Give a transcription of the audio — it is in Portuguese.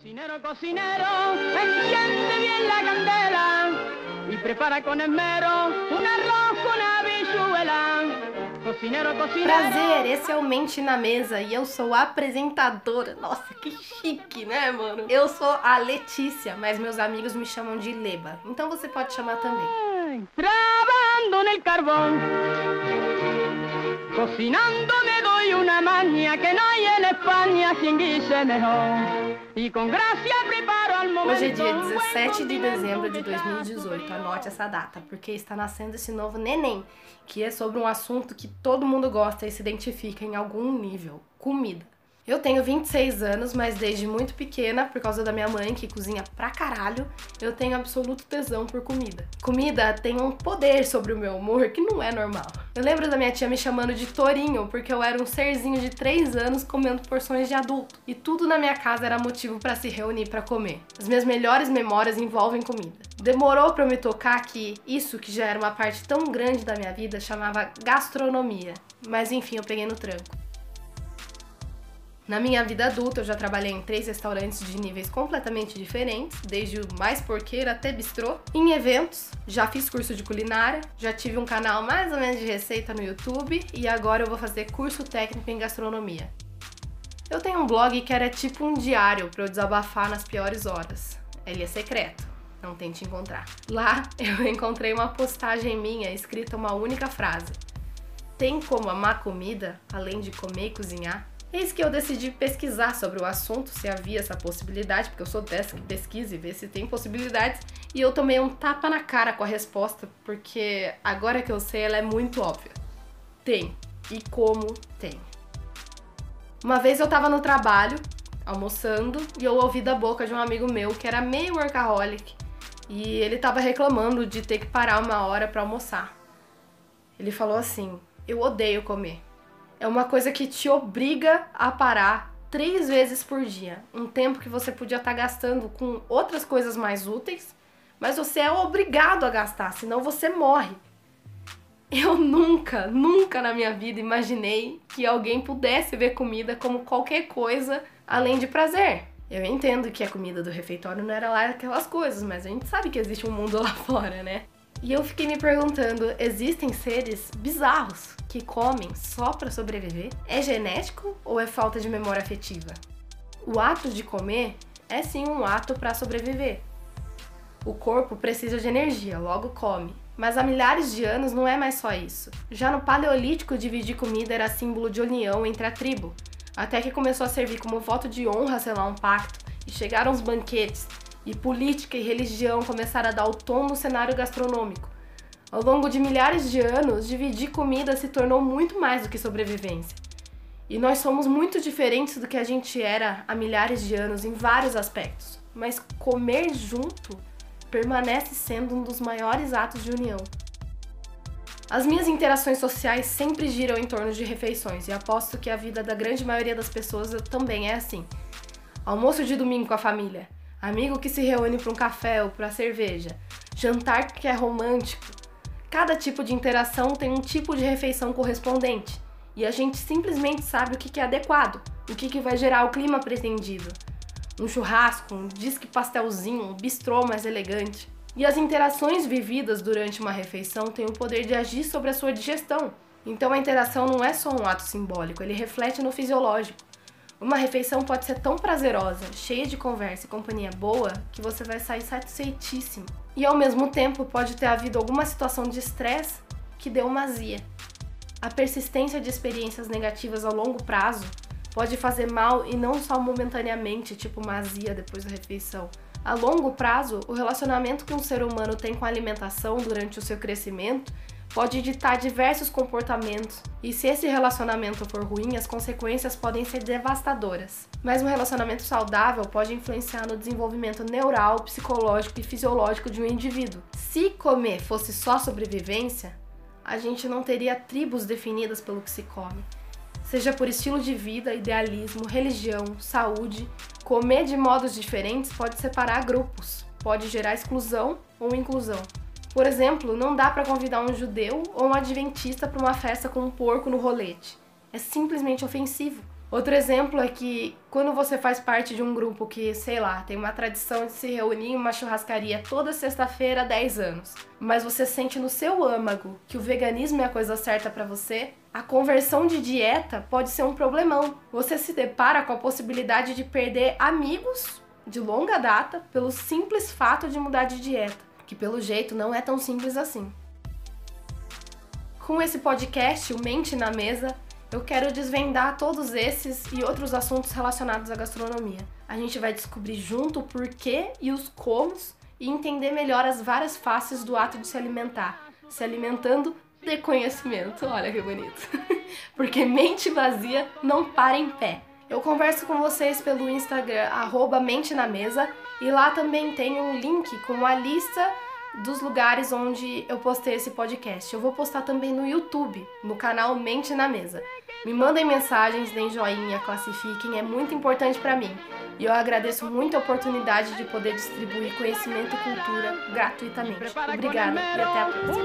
Cocinero, cocinero, enciende bien la candela y prepara con esmero un arroz con habichuela. Cocinero, cocinero. Prazer, esse é o Mente na Mesa e eu sou apresentadora. Nossa, que chique, né, mano? Eu sou a Letícia, mas meus amigos me chamam de Leba. Então você pode chamar também. Trabajando en el carbón, cocinando me doy una maña que no hay en España quien guise mejor. Hoje é dia un buen 17 de dezembro de picante. 2018. Anote essa data, porque está nascendo esse novo neném, que é sobre um assunto que todo mundo gosta e se identifica em algum nível: comida. Eu tenho 26 anos, mas desde muito pequena, por causa da minha mãe, que cozinha pra caralho, eu tenho absoluto tesão por comida. Comida tem um poder sobre o meu humor que não é normal. Eu lembro da minha tia me chamando de tourinho, porque eu era um serzinho de 3 anos comendo porções de adulto. E tudo na minha casa era motivo pra se reunir pra comer. As minhas melhores memórias envolvem comida. Demorou pra eu me tocar que isso, que já era uma parte tão grande da minha vida, chamava gastronomia. Mas enfim, eu peguei no tranco. Na minha vida adulta, eu já trabalhei em três restaurantes de níveis completamente diferentes, desde o mais porqueiro até bistrô. Em eventos, já fiz curso de culinária, já tive um canal mais ou menos de receita no YouTube e agora eu vou fazer curso técnico em gastronomia. Eu tenho um blog que era tipo um diário para eu desabafar nas piores horas. Ele é secreto, não tente encontrar. Lá eu encontrei uma postagem minha escrita uma única frase: Tem como amar comida além de comer e cozinhar? Eis que eu decidi pesquisar sobre o assunto, se havia essa possibilidade, porque eu sou dessa que pesquisa e vê se tem possibilidades, e eu tomei um tapa na cara com a resposta, porque agora que eu sei ela é muito óbvia. Tem. E como tem. Uma vez eu tava no trabalho, almoçando, e eu ouvi da boca de um amigo meu que era meio workaholic, e ele tava reclamando de ter que parar uma hora pra almoçar. Ele falou assim: Eu odeio comer. É uma coisa que te obriga a parar três vezes por dia. Um tempo que você podia estar gastando com outras coisas mais úteis, mas você é obrigado a gastar, senão você morre. Eu nunca, nunca na minha vida imaginei que alguém pudesse ver comida como qualquer coisa além de prazer. Eu entendo que a comida do refeitório não era lá aquelas coisas, mas a gente sabe que existe um mundo lá fora, né? E eu fiquei me perguntando: existem seres bizarros que comem só para sobreviver? É genético ou é falta de memória afetiva? O ato de comer é sim um ato para sobreviver. O corpo precisa de energia, logo come. Mas há milhares de anos não é mais só isso. Já no Paleolítico, dividir comida era símbolo de união entre a tribo, até que começou a servir como voto de honra selar um pacto, e chegaram os banquetes, e política e religião começaram a dar o tom no cenário gastronômico. Ao longo de milhares de anos, dividir comida se tornou muito mais do que sobrevivência. E nós somos muito diferentes do que a gente era há milhares de anos em vários aspectos, mas comer junto permanece sendo um dos maiores atos de união. As minhas interações sociais sempre giram em torno de refeições e aposto que a vida da grande maioria das pessoas também é assim. Almoço de domingo com a família, amigo que se reúne para um café ou para cerveja, jantar que é romântico. Cada tipo de interação tem um tipo de refeição correspondente e a gente simplesmente sabe o que é adequado, o que que vai gerar o clima pretendido. Um churrasco, um disque pastelzinho, um bistrô mais elegante. E as interações vividas durante uma refeição têm o poder de agir sobre a sua digestão. Então a interação não é só um ato simbólico, ele reflete no fisiológico. Uma refeição pode ser tão prazerosa, cheia de conversa e companhia boa, que você vai sair satisfeitíssimo. E ao mesmo tempo pode ter havido alguma situação de estresse que deu uma azia. A persistência de experiências negativas a longo prazo pode fazer mal e não só momentaneamente, tipo uma azia depois da refeição. A longo prazo, o relacionamento que um ser humano tem com a alimentação durante o seu crescimento pode ditar diversos comportamentos, e se esse relacionamento for ruim, as consequências podem ser devastadoras. Mas um relacionamento saudável pode influenciar no desenvolvimento neural, psicológico e fisiológico de um indivíduo. Se comer fosse só sobrevivência, a gente não teria tribos definidas pelo que se come. Seja por estilo de vida, idealismo, religião, saúde, comer de modos diferentes pode separar grupos, pode gerar exclusão ou inclusão. Por exemplo, não dá para convidar um judeu ou um adventista para uma festa com um porco no rolete. É simplesmente ofensivo. Outro exemplo é que quando você faz parte de um grupo que, sei lá, tem uma tradição de se reunir em uma churrascaria toda sexta-feira há 10 anos, mas você sente no seu âmago que o veganismo é a coisa certa para você, a conversão de dieta pode ser um problemão. Você se depara com a possibilidade de perder amigos de longa data pelo simples fato de mudar de dieta, que pelo jeito não é tão simples assim. Com esse podcast, o Mente na Mesa, eu quero desvendar todos esses e outros assuntos relacionados à gastronomia. A gente vai descobrir junto o porquê e os comos e entender melhor as várias faces do ato de se alimentar, se alimentando de conhecimento. Olha que bonito. Porque mente vazia não para em pé. Eu converso com vocês pelo Instagram, arroba Mente na Mesa, e lá também tem um link com a lista dos lugares onde eu postei esse podcast. Eu vou postar também no YouTube, no canal Mente na Mesa. Me mandem mensagens, deem joinha, classifiquem, é muito importante para mim. E eu agradeço muito a oportunidade de poder distribuir conhecimento e cultura gratuitamente. Obrigada e até a próxima.